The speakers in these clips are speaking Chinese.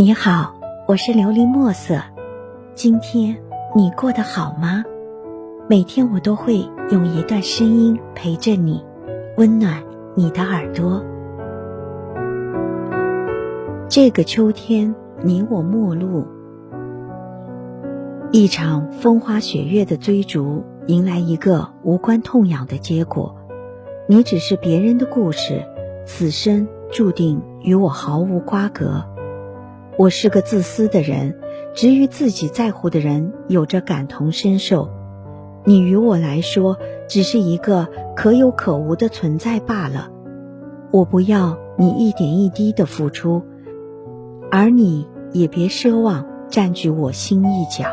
你好，我是琉璃墨色。今天你过得好吗？每天我都会用一段声音陪着你，温暖你的耳朵。这个秋天，你我陌路，一场风花雪月的追逐，迎来一个无关痛痒的结果。你只是别人的故事，此生注定与我毫无瓜葛。我是个自私的人，只与自己在乎的人有着感同身受。你与我来说，只是一个可有可无的存在罢了。我不要你一点一滴的付出，而你也别奢望占据我心一角。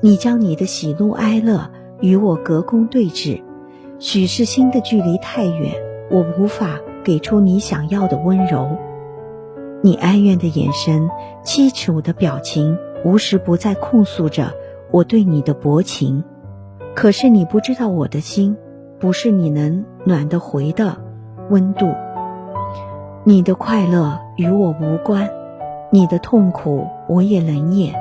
你将你的喜怒哀乐与我隔空对峙，许是心的距离太远，我无法给出你想要的温柔。你哀怨的眼神，凄楚的表情，无时不在控诉着我对你的薄情。可是你不知道我的心，不是你能暖得回的温度。你的快乐与我无关，你的痛苦我也冷眼。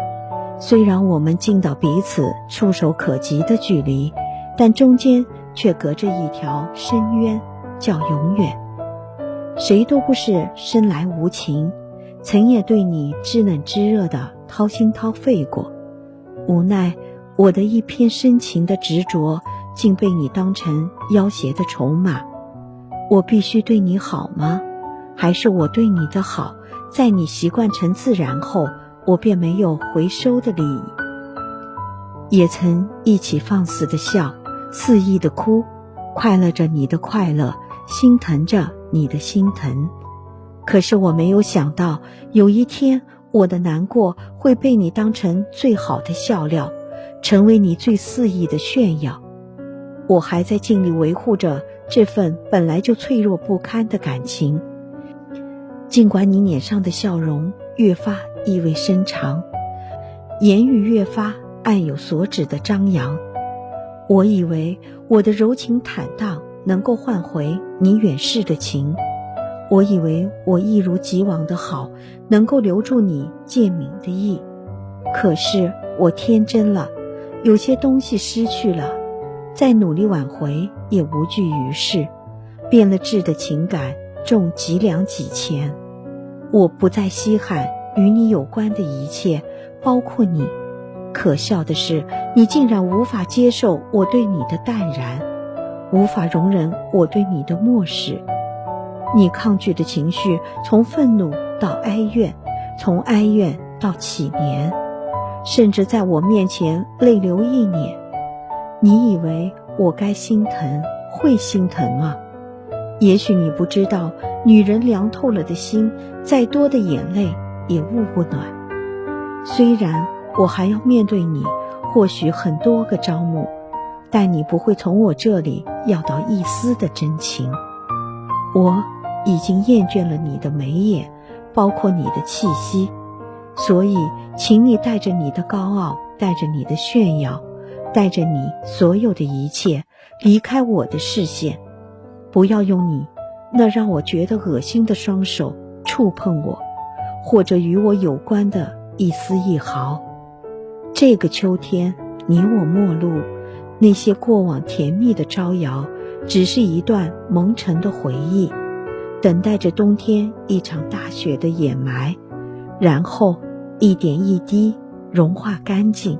虽然我们近到彼此触手可及的距离，但中间却隔着一条深渊，叫永远。谁都不是生来无情，曾也对你知冷知热的掏心掏肺过，无奈我的一片深情的执着，竟被你当成要挟的筹码。我必须对你好吗？还是我对你的好，在你习惯成自然后，我便没有回收的理？也曾一起放肆的笑，肆意的哭，快乐着你的快乐，心疼着。你的心疼，可是我没有想到，有一天我的难过会被你当成最好的笑料，成为你最肆意的炫耀。我还在尽力维护着这份本来就脆弱不堪的感情，尽管你脸上的笑容越发意味深长，言语越发暗有所指的张扬。我以为我的柔情坦荡。能够换回你远逝的情，我以为我一如既往的好，能够留住你渐泯的意。可是我天真了，有些东西失去了，再努力挽回也无济于事。变了质的情感重几两几钱，我不再稀罕与你有关的一切，包括你。可笑的是，你竟然无法接受我对你的淡然。无法容忍我对你的漠视，你抗拒的情绪从愤怒到哀怨，从哀怨到祈年，甚至在我面前泪流一脸。你以为我该心疼，会心疼吗？也许你不知道，女人凉透了的心，再多的眼泪也捂不暖。虽然我还要面对你，或许很多个朝暮。但你不会从我这里要到一丝的真情，我已经厌倦了你的眉眼，包括你的气息，所以，请你带着你的高傲，带着你的炫耀，带着你所有的一切离开我的视线，不要用你那让我觉得恶心的双手触碰我，或者与我有关的一丝一毫。这个秋天，你我陌路。那些过往甜蜜的招摇，只是一段蒙尘的回忆，等待着冬天一场大雪的掩埋，然后一点一滴融化干净。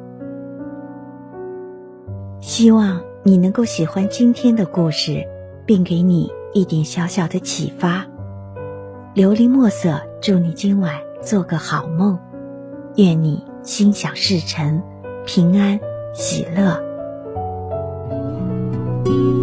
希望你能够喜欢今天的故事，并给你一点小小的启发。琉璃墨色，祝你今晚做个好梦，愿你心想事成，平安喜乐。多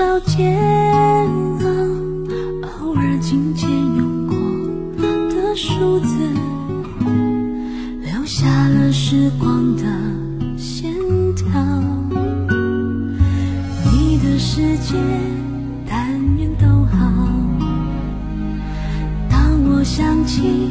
少煎熬偶尔紧紧用过的梳子留下了时光的线条。你的世界但愿都好当我想起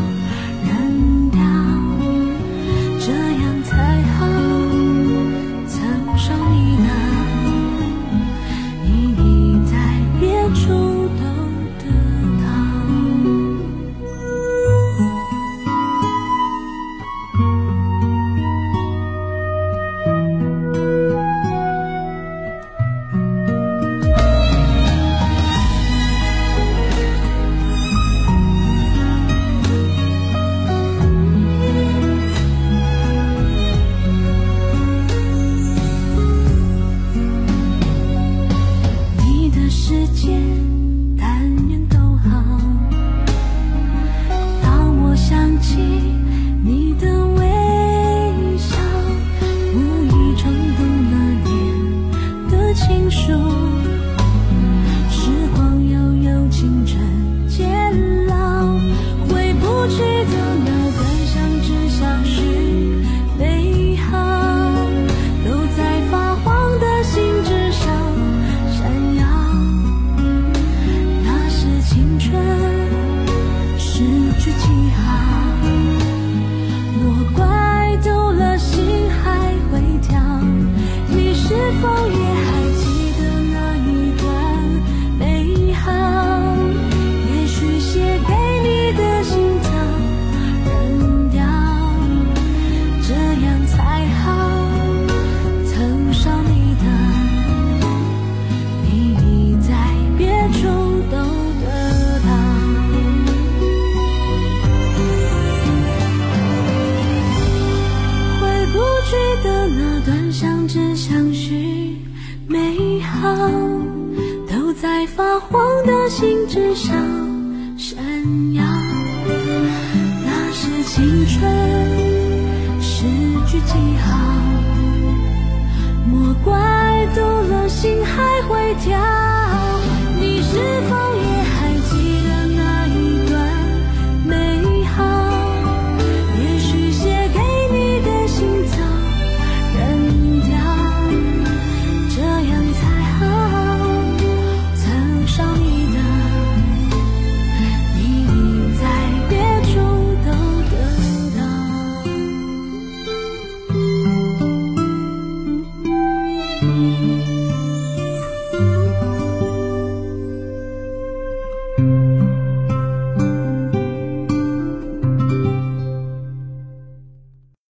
只想闪耀。那是青春诗句记号。莫怪读了心还会跳。